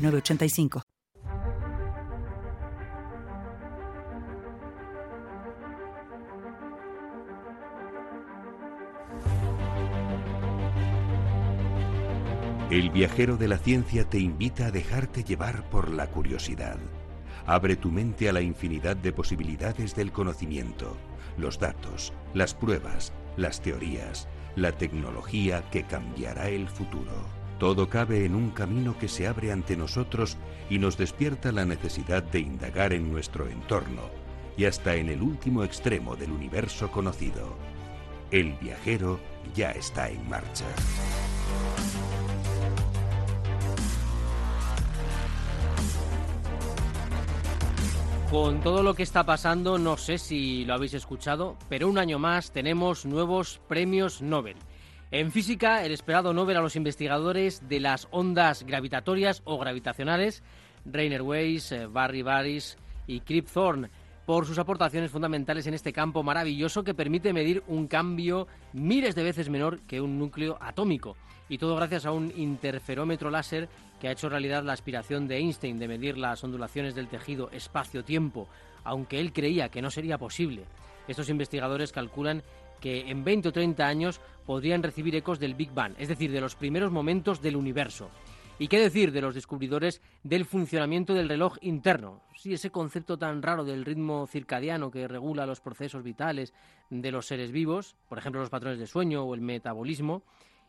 985. El viajero de la ciencia te invita a dejarte llevar por la curiosidad. Abre tu mente a la infinidad de posibilidades del conocimiento, los datos, las pruebas, las teorías, la tecnología que cambiará el futuro. Todo cabe en un camino que se abre ante nosotros y nos despierta la necesidad de indagar en nuestro entorno y hasta en el último extremo del universo conocido. El viajero ya está en marcha. Con todo lo que está pasando, no sé si lo habéis escuchado, pero un año más tenemos nuevos premios Nobel. En física, el esperado Nobel a los investigadores de las ondas gravitatorias o gravitacionales, Rainer Weiss, eh, Barry Baris y Krip Thorne, por sus aportaciones fundamentales en este campo maravilloso que permite medir un cambio miles de veces menor que un núcleo atómico. Y todo gracias a un interferómetro láser que ha hecho realidad la aspiración de Einstein de medir las ondulaciones del tejido espacio-tiempo, aunque él creía que no sería posible. Estos investigadores calculan que en 20 o 30 años podrían recibir ecos del Big Bang, es decir, de los primeros momentos del universo. ¿Y qué decir de los descubridores del funcionamiento del reloj interno? Sí, ese concepto tan raro del ritmo circadiano que regula los procesos vitales de los seres vivos, por ejemplo los patrones de sueño o el metabolismo,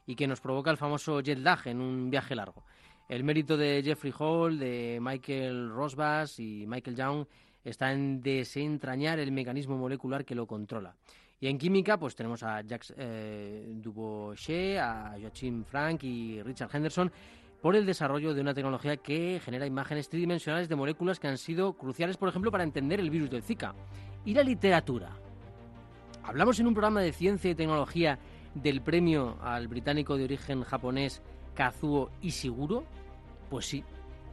y que nos provoca el famoso jet lag en un viaje largo. El mérito de Jeffrey Hall, de Michael Rosbach y Michael Young está en desentrañar el mecanismo molecular que lo controla. Y en química, pues tenemos a Jacques eh, Dubochet, a Joachim Frank y Richard Henderson por el desarrollo de una tecnología que genera imágenes tridimensionales de moléculas que han sido cruciales, por ejemplo, para entender el virus del Zika. Y la literatura. Hablamos en un programa de ciencia y tecnología del premio al británico de origen japonés Kazuo Ishiguro. Pues sí,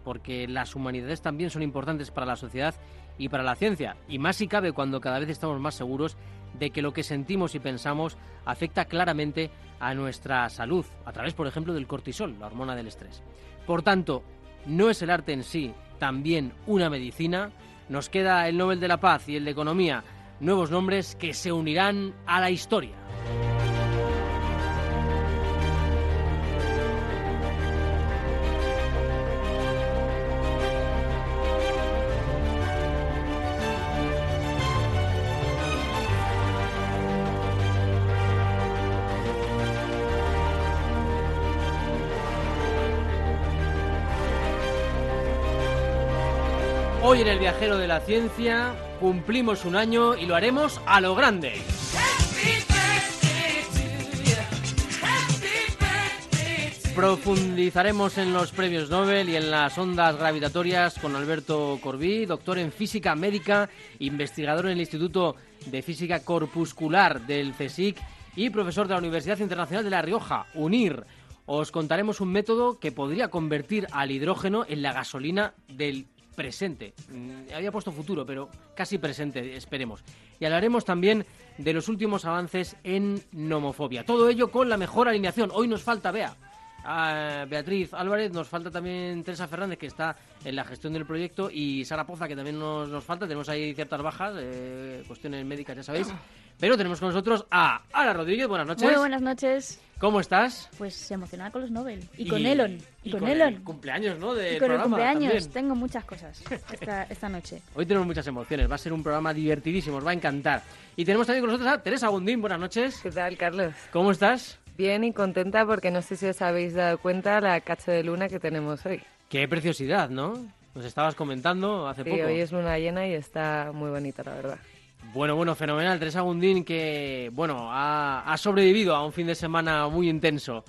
porque las humanidades también son importantes para la sociedad y para la ciencia, y más si cabe cuando cada vez estamos más seguros de que lo que sentimos y pensamos afecta claramente a nuestra salud, a través, por ejemplo, del cortisol, la hormona del estrés. Por tanto, no es el arte en sí también una medicina, nos queda el Nobel de la Paz y el de Economía, nuevos nombres que se unirán a la historia. Hoy en el Viajero de la Ciencia cumplimos un año y lo haremos a lo grande. Profundizaremos en los premios Nobel y en las ondas gravitatorias con Alberto Corbí, doctor en física médica, investigador en el Instituto de Física Corpuscular del CSIC y profesor de la Universidad Internacional de La Rioja, UNIR. Os contaremos un método que podría convertir al hidrógeno en la gasolina del presente. Mm, había puesto futuro, pero casi presente, esperemos. Y hablaremos también de los últimos avances en nomofobia. Todo ello con la mejor alineación. Hoy nos falta Bea. A Beatriz Álvarez, nos falta también Teresa Fernández, que está en la gestión del proyecto, y Sara Poza, que también nos, nos falta. Tenemos ahí ciertas bajas, eh, cuestiones médicas, ya sabéis. Pero tenemos con nosotros a Ana Rodríguez. Buenas noches. Muy buenas noches. ¿Cómo estás? Pues emocionada con los Nobel. Y, con Elon. Y, con, Elon. El cumpleaños, ¿no? De y con el cumpleaños. Tengo muchas cosas esta, esta, noche. Hoy tenemos muchas emociones. Va a ser un programa divertidísimo. Os va a encantar. Y tenemos también con nosotros a Teresa Gundín. Buenas noches. ¿Qué tal, Carlos? ¿Cómo estás? Bien y contenta porque no sé si os habéis dado cuenta la cacha de luna que tenemos hoy. Qué preciosidad, ¿no? Nos estabas comentando hace sí, poco. hoy es luna llena y está muy bonita, la verdad. Bueno, bueno, fenomenal. Teresa Gundín que, bueno, ha, sobrevivido a un fin de semana muy intenso.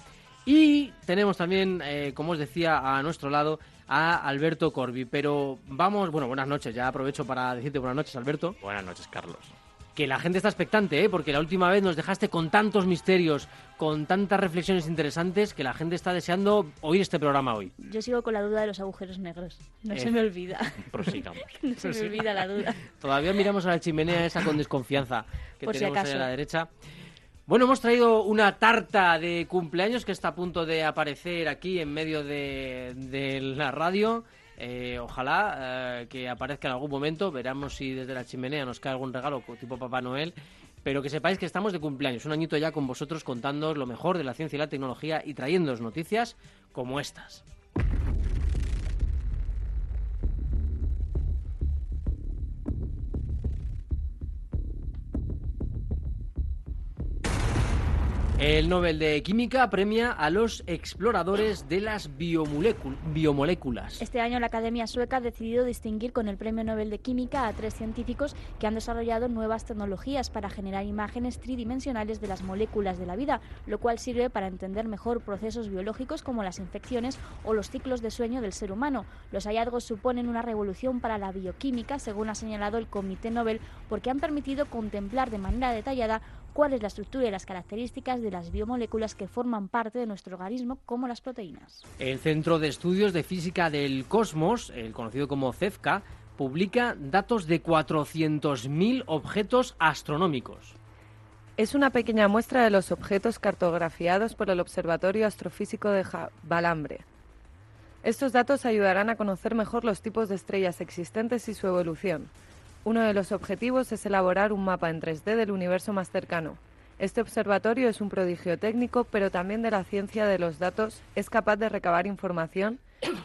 Y tenemos también, eh, como os decía, a nuestro lado a Alberto Corbi. Pero vamos, bueno, buenas noches, ya aprovecho para decirte buenas noches, Alberto. Buenas noches, Carlos. Que la gente está expectante, ¿eh? porque la última vez nos dejaste con tantos misterios, con tantas reflexiones interesantes, que la gente está deseando oír este programa hoy. Yo sigo con la duda de los agujeros negros. No Eh, se me olvida. Prosigamos. No se me olvida la duda. Todavía miramos a la chimenea esa con desconfianza que Por si tenemos ahí acaso. a la derecha. Bueno, hemos traído una tarta de cumpleaños que está a punto de aparecer aquí en medio de, de la radio. Eh, ojalá eh, que aparezca en algún momento. Veremos si desde la chimenea nos cae algún regalo tipo Papá Noel. Pero que sepáis que estamos de cumpleaños. Un añito ya con vosotros contándoos lo mejor de la ciencia y la tecnología y trayéndoos noticias como estas. El Nobel de Química premia a los exploradores de las biomolécul- biomoléculas. Este año la Academia Sueca ha decidido distinguir con el Premio Nobel de Química a tres científicos que han desarrollado nuevas tecnologías para generar imágenes tridimensionales de las moléculas de la vida, lo cual sirve para entender mejor procesos biológicos como las infecciones o los ciclos de sueño del ser humano. Los hallazgos suponen una revolución para la bioquímica, según ha señalado el Comité Nobel, porque han permitido contemplar de manera detallada cuál es la estructura y las características de las biomoléculas que forman parte de nuestro organismo, como las proteínas. El Centro de Estudios de Física del Cosmos, el conocido como CEFCA, publica datos de 400.000 objetos astronómicos. Es una pequeña muestra de los objetos cartografiados por el Observatorio Astrofísico de Balambre. Estos datos ayudarán a conocer mejor los tipos de estrellas existentes y su evolución. Uno de los objetivos es elaborar un mapa en 3D del universo más cercano. Este observatorio es un prodigio técnico, pero también de la ciencia de los datos es capaz de recabar información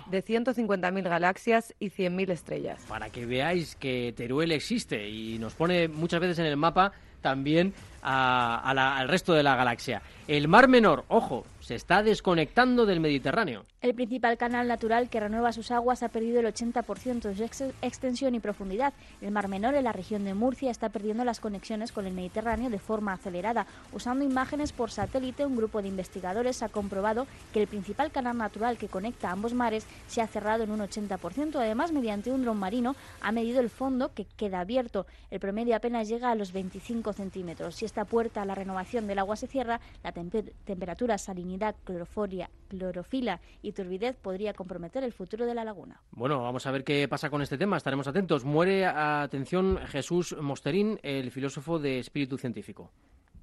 de 150.000 galaxias y 100.000 estrellas. Para que veáis que Teruel existe y nos pone muchas veces en el mapa también a- a la- al resto de la galaxia. El Mar Menor, ojo, se está desconectando del Mediterráneo. El principal canal natural que renueva sus aguas ha perdido el 80% de su ex- extensión y profundidad. El Mar Menor, en la región de Murcia, está perdiendo las conexiones con el Mediterráneo de forma acelerada. Usando imágenes por satélite, un grupo de investigadores ha comprobado que el principal canal natural que conecta ambos mares se ha cerrado en un 80%. Además, mediante un dron marino, ha medido el fondo que queda abierto. El promedio apenas llega a los 25 centímetros. Si esta puerta a la renovación del agua se cierra, la tempe- temperatura, salinidad, cloroforia, clorofila y turbidez podría comprometer el futuro de la laguna. Bueno, vamos a ver qué pasa con este tema, estaremos atentos. Muere, atención, Jesús Mosterín, el filósofo de espíritu científico.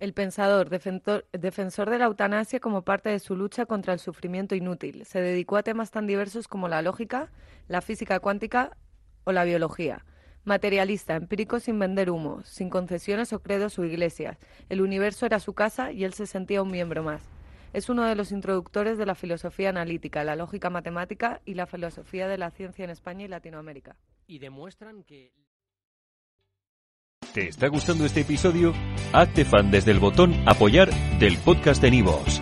El pensador, defensor, defensor de la eutanasia como parte de su lucha contra el sufrimiento inútil, se dedicó a temas tan diversos como la lógica, la física cuántica o la biología. Materialista, empírico sin vender humo, sin concesiones o credos o iglesias. El universo era su casa y él se sentía un miembro más. Es uno de los introductores de la filosofía analítica, la lógica matemática y la filosofía de la ciencia en España y Latinoamérica. Y demuestran que... ¿Te está gustando este episodio? Hazte fan desde el botón Apoyar del podcast de Nivos.